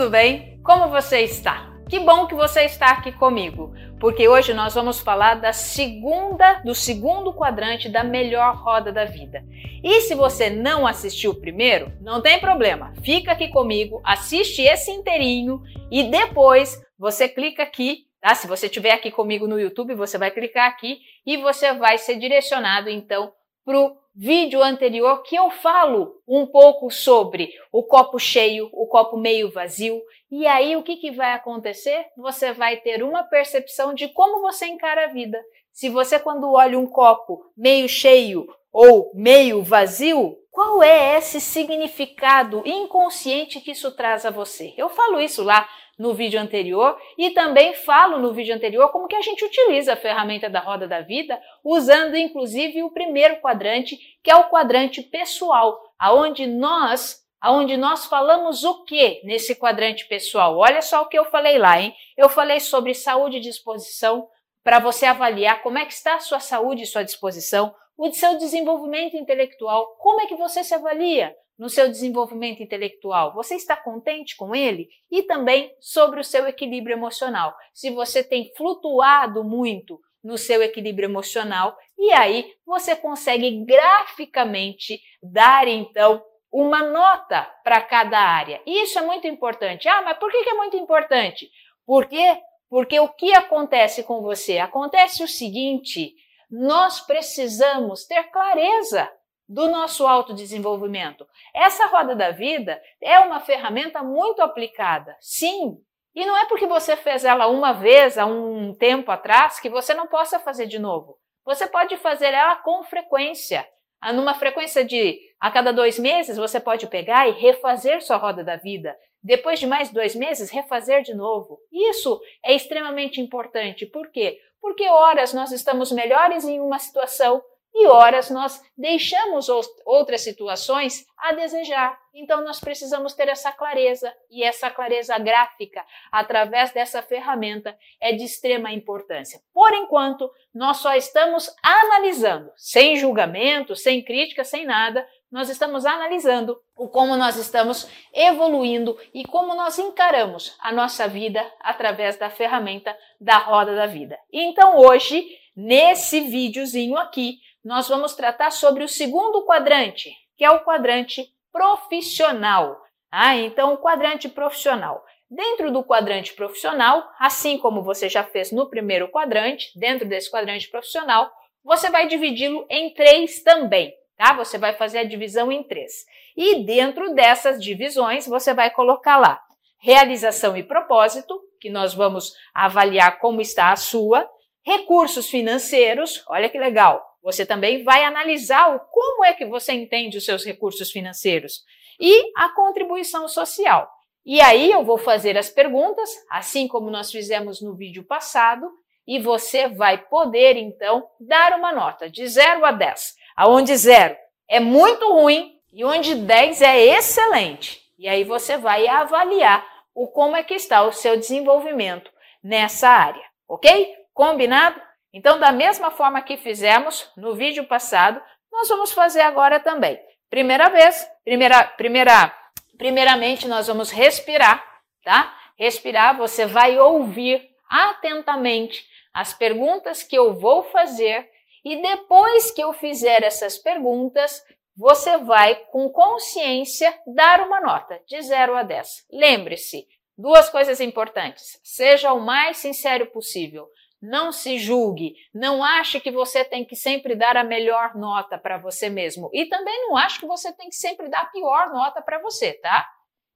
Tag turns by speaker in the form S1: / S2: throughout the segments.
S1: tudo bem? Como você está? Que bom que você está aqui comigo, porque hoje nós vamos falar da segunda, do segundo quadrante da melhor roda da vida. E se você não assistiu o primeiro, não tem problema. Fica aqui comigo, assiste esse inteirinho e depois você clica aqui Tá? Se você estiver aqui comigo no YouTube, você vai clicar aqui e você vai ser direcionado então para o vídeo anterior que eu falo um pouco sobre o copo cheio, o copo meio vazio. E aí o que, que vai acontecer? Você vai ter uma percepção de como você encara a vida. Se você, quando olha um copo meio cheio ou meio vazio, qual é esse significado inconsciente que isso traz a você? Eu falo isso lá no vídeo anterior e também falo no vídeo anterior como que a gente utiliza a ferramenta da roda da vida, usando inclusive o primeiro quadrante, que é o quadrante pessoal, aonde nós aonde nós falamos o que nesse quadrante pessoal? Olha só o que eu falei lá, hein? Eu falei sobre saúde e disposição para você avaliar como é que está a sua saúde e sua disposição, o seu desenvolvimento intelectual, como é que você se avalia? No seu desenvolvimento intelectual? Você está contente com ele? E também sobre o seu equilíbrio emocional. Se você tem flutuado muito no seu equilíbrio emocional, e aí você consegue graficamente dar então uma nota para cada área. Isso é muito importante. Ah, mas por que é muito importante? Por quê? Porque o que acontece com você? Acontece o seguinte: nós precisamos ter clareza do nosso autodesenvolvimento. Essa roda da vida é uma ferramenta muito aplicada, sim. E não é porque você fez ela uma vez há um tempo atrás que você não possa fazer de novo. Você pode fazer ela com frequência. Ah, numa frequência de a cada dois meses, você pode pegar e refazer sua roda da vida. Depois de mais dois meses, refazer de novo. Isso é extremamente importante. Por quê? Porque horas nós estamos melhores em uma situação e horas nós deixamos outras situações a desejar. Então nós precisamos ter essa clareza e essa clareza gráfica através dessa ferramenta é de extrema importância. Por enquanto, nós só estamos analisando, sem julgamento, sem crítica, sem nada, nós estamos analisando o como nós estamos evoluindo e como nós encaramos a nossa vida através da ferramenta da roda da vida. Então hoje, nesse videozinho aqui, nós vamos tratar sobre o segundo quadrante, que é o quadrante profissional. Ah, então, o quadrante profissional. Dentro do quadrante profissional, assim como você já fez no primeiro quadrante, dentro desse quadrante profissional, você vai dividi-lo em três também, tá? Você vai fazer a divisão em três. E dentro dessas divisões, você vai colocar lá realização e propósito, que nós vamos avaliar como está a sua, recursos financeiros, olha que legal, você também vai analisar o como é que você entende os seus recursos financeiros e a contribuição social. E aí eu vou fazer as perguntas, assim como nós fizemos no vídeo passado, e você vai poder então dar uma nota de 0 a 10, aonde 0 é muito ruim e onde 10 é excelente. E aí você vai avaliar o como é que está o seu desenvolvimento nessa área, ok? Combinado? Então, da mesma forma que fizemos no vídeo passado, nós vamos fazer agora também. Primeira vez, primeira, primeira, primeiramente nós vamos respirar, tá? Respirar, você vai ouvir atentamente as perguntas que eu vou fazer e depois que eu fizer essas perguntas, você vai com consciência dar uma nota de 0 a 10. Lembre-se, duas coisas importantes. Seja o mais sincero possível. Não se julgue, não ache que você tem que sempre dar a melhor nota para você mesmo e também não ache que você tem que sempre dar a pior nota para você, tá?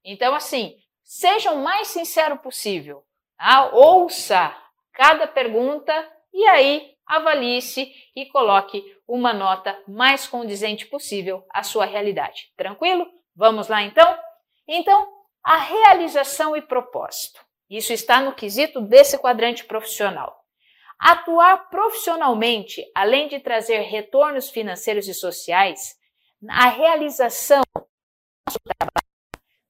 S1: Então assim, seja o mais sincero possível, tá? ouça cada pergunta e aí avalie-se e coloque uma nota mais condizente possível à sua realidade. Tranquilo? Vamos lá então? Então, a realização e propósito. Isso está no quesito desse quadrante profissional. Atuar profissionalmente, além de trazer retornos financeiros e sociais, a realização do nosso trabalho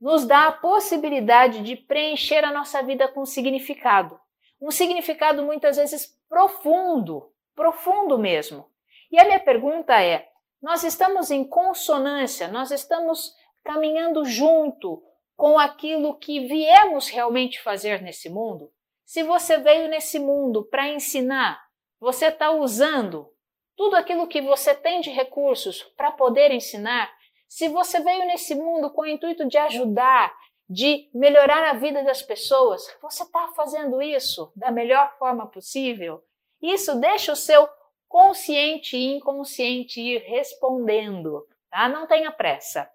S1: nos dá a possibilidade de preencher a nossa vida com significado. Um significado muitas vezes profundo, profundo mesmo. E a minha pergunta é: nós estamos em consonância, nós estamos caminhando junto com aquilo que viemos realmente fazer nesse mundo? Se você veio nesse mundo para ensinar, você está usando tudo aquilo que você tem de recursos para poder ensinar? Se você veio nesse mundo com o intuito de ajudar, de melhorar a vida das pessoas, você está fazendo isso da melhor forma possível? Isso deixa o seu consciente e inconsciente ir respondendo, tá? Não tenha pressa.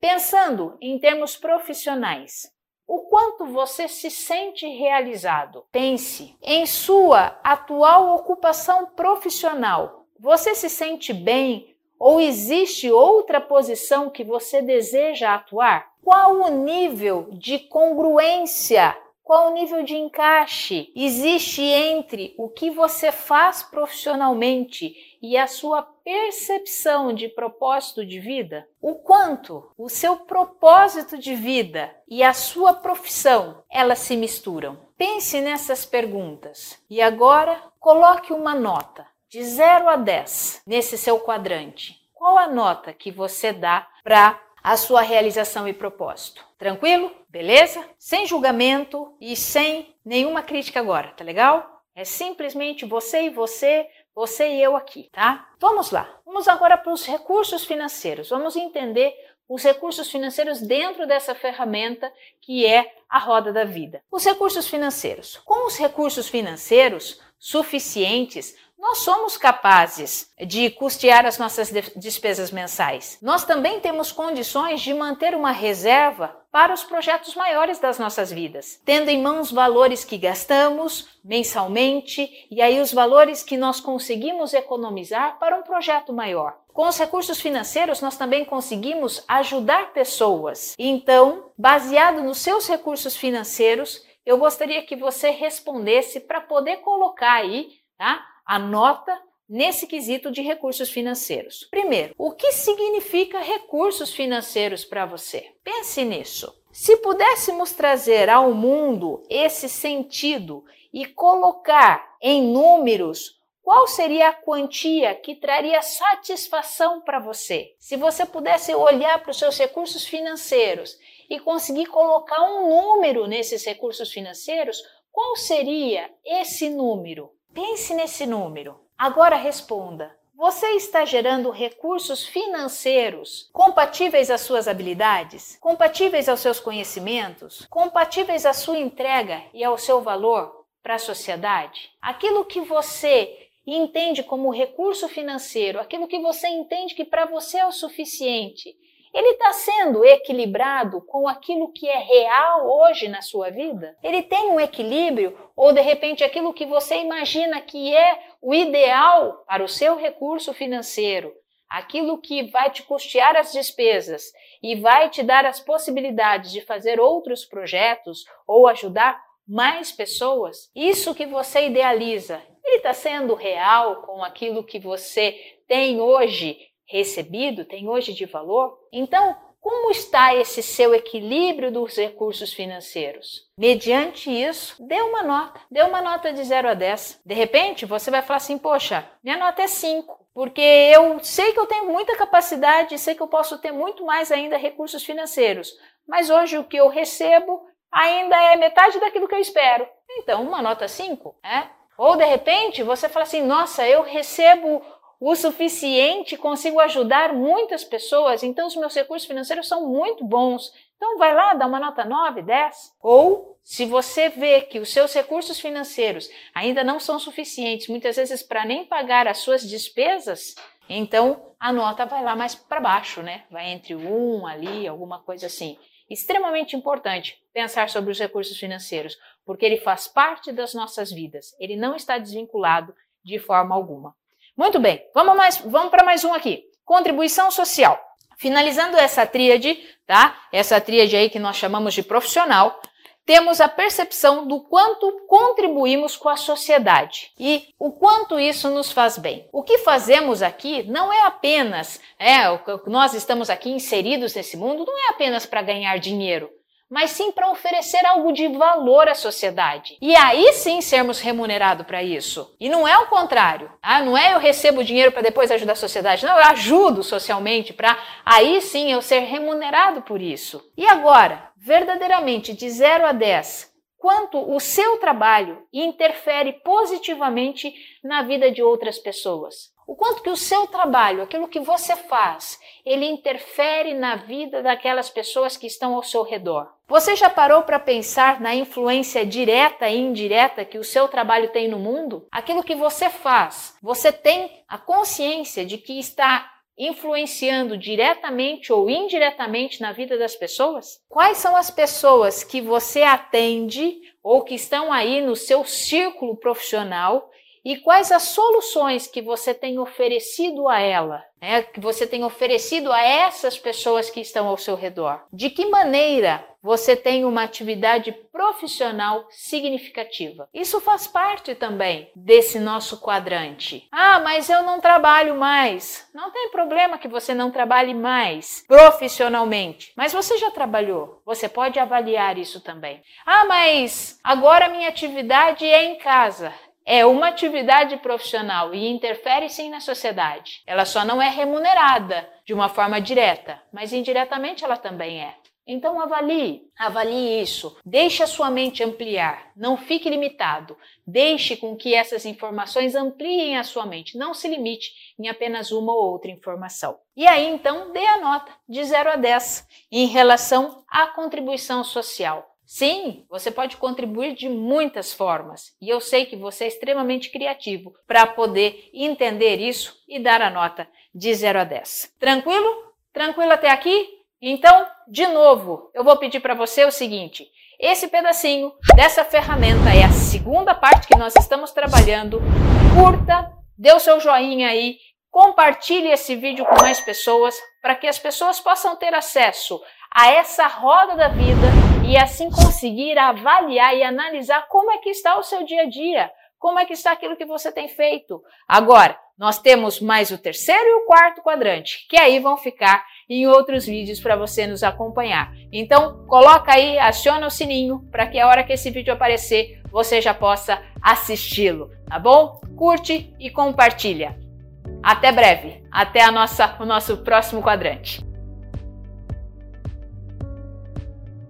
S1: Pensando em termos profissionais, o quanto você se sente realizado? Pense em sua atual ocupação profissional. Você se sente bem ou existe outra posição que você deseja atuar? Qual o nível de congruência qual o nível de encaixe existe entre o que você faz profissionalmente e a sua percepção de propósito de vida? O quanto o seu propósito de vida e a sua profissão elas se misturam? Pense nessas perguntas e agora coloque uma nota de 0 a 10 nesse seu quadrante. Qual a nota que você dá para a sua realização e propósito. Tranquilo? Beleza? Sem julgamento e sem nenhuma crítica agora, tá legal? É simplesmente você e você, você e eu aqui, tá? Vamos lá. Vamos agora para os recursos financeiros. Vamos entender os recursos financeiros dentro dessa ferramenta que é a roda da vida. Os recursos financeiros. Com os recursos financeiros suficientes, nós somos capazes de custear as nossas despesas mensais. Nós também temos condições de manter uma reserva para os projetos maiores das nossas vidas, tendo em mãos valores que gastamos mensalmente e aí os valores que nós conseguimos economizar para um projeto maior. Com os recursos financeiros, nós também conseguimos ajudar pessoas. Então, baseado nos seus recursos financeiros, eu gostaria que você respondesse para poder colocar aí, tá? A nota nesse quesito de recursos financeiros. Primeiro, o que significa recursos financeiros para você? Pense nisso. Se pudéssemos trazer ao mundo esse sentido e colocar em números qual seria a quantia que traria satisfação para você? Se você pudesse olhar para os seus recursos financeiros e conseguir colocar um número nesses recursos financeiros, qual seria esse número? Pense nesse número. Agora responda: você está gerando recursos financeiros compatíveis às suas habilidades, compatíveis aos seus conhecimentos, compatíveis à sua entrega e ao seu valor para a sociedade? Aquilo que você entende como recurso financeiro, aquilo que você entende que para você é o suficiente, ele está sendo equilibrado com aquilo que é real hoje na sua vida? Ele tem um equilíbrio? Ou de repente aquilo que você imagina que é o ideal para o seu recurso financeiro, aquilo que vai te custear as despesas e vai te dar as possibilidades de fazer outros projetos ou ajudar mais pessoas, isso que você idealiza, ele está sendo real com aquilo que você tem hoje recebido tem hoje de valor? Então, como está esse seu equilíbrio dos recursos financeiros? Mediante isso, dê uma nota. Dê uma nota de 0 a 10. De repente, você vai falar assim: Poxa, minha nota é 5, porque eu sei que eu tenho muita capacidade, sei que eu posso ter muito mais ainda recursos financeiros, mas hoje o que eu recebo ainda é metade daquilo que eu espero. Então, uma nota 5, é? Ou de repente, você fala assim: Nossa, eu recebo o suficiente, consigo ajudar muitas pessoas, então os meus recursos financeiros são muito bons. Então vai lá, dá uma nota 9, 10. Ou se você vê que os seus recursos financeiros ainda não são suficientes, muitas vezes para nem pagar as suas despesas, então a nota vai lá mais para baixo, né? Vai entre um ali, alguma coisa assim. Extremamente importante pensar sobre os recursos financeiros, porque ele faz parte das nossas vidas. Ele não está desvinculado de forma alguma. Muito bem, vamos, mais, vamos para mais um aqui. Contribuição social. Finalizando essa tríade, tá? Essa tríade aí que nós chamamos de profissional, temos a percepção do quanto contribuímos com a sociedade e o quanto isso nos faz bem. O que fazemos aqui não é apenas, é, nós estamos aqui inseridos nesse mundo, não é apenas para ganhar dinheiro mas sim para oferecer algo de valor à sociedade. E aí sim sermos remunerados para isso. E não é o contrário. Ah, não é eu recebo dinheiro para depois ajudar a sociedade. Não, eu ajudo socialmente para aí sim eu ser remunerado por isso. E agora, verdadeiramente de 0 a 10 quanto o seu trabalho interfere positivamente na vida de outras pessoas. O quanto que o seu trabalho, aquilo que você faz, ele interfere na vida daquelas pessoas que estão ao seu redor. Você já parou para pensar na influência direta e indireta que o seu trabalho tem no mundo? Aquilo que você faz, você tem a consciência de que está influenciando diretamente ou indiretamente na vida das pessoas? Quais são as pessoas que você atende ou que estão aí no seu círculo profissional e quais as soluções que você tem oferecido a ela, né, que você tem oferecido a essas pessoas que estão ao seu redor. De que maneira você tem uma atividade profissional significativa. Isso faz parte também desse nosso quadrante. Ah, mas eu não trabalho mais. Não tem problema que você não trabalhe mais profissionalmente, mas você já trabalhou. Você pode avaliar isso também. Ah, mas agora minha atividade é em casa é uma atividade profissional e interfere sim na sociedade. Ela só não é remunerada de uma forma direta, mas indiretamente ela também é. Então avalie, avalie isso. Deixe a sua mente ampliar, não fique limitado. Deixe com que essas informações ampliem a sua mente, não se limite em apenas uma ou outra informação. E aí então dê a nota de 0 a 10 em relação à contribuição social. Sim, você pode contribuir de muitas formas e eu sei que você é extremamente criativo para poder entender isso e dar a nota de 0 a 10. Tranquilo? Tranquilo até aqui? Então, de novo, eu vou pedir para você o seguinte: esse pedacinho dessa ferramenta é a segunda parte que nós estamos trabalhando. Curta, dê o seu joinha aí, compartilhe esse vídeo com mais pessoas para que as pessoas possam ter acesso a essa roda da vida e assim conseguir avaliar e analisar como é que está o seu dia a dia, como é que está aquilo que você tem feito. Agora, nós temos mais o terceiro e o quarto quadrante, que aí vão ficar em outros vídeos para você nos acompanhar. Então, coloca aí, aciona o sininho para que a hora que esse vídeo aparecer, você já possa assisti-lo, tá bom? Curte e compartilha. Até breve. Até a nossa, o nosso próximo quadrante.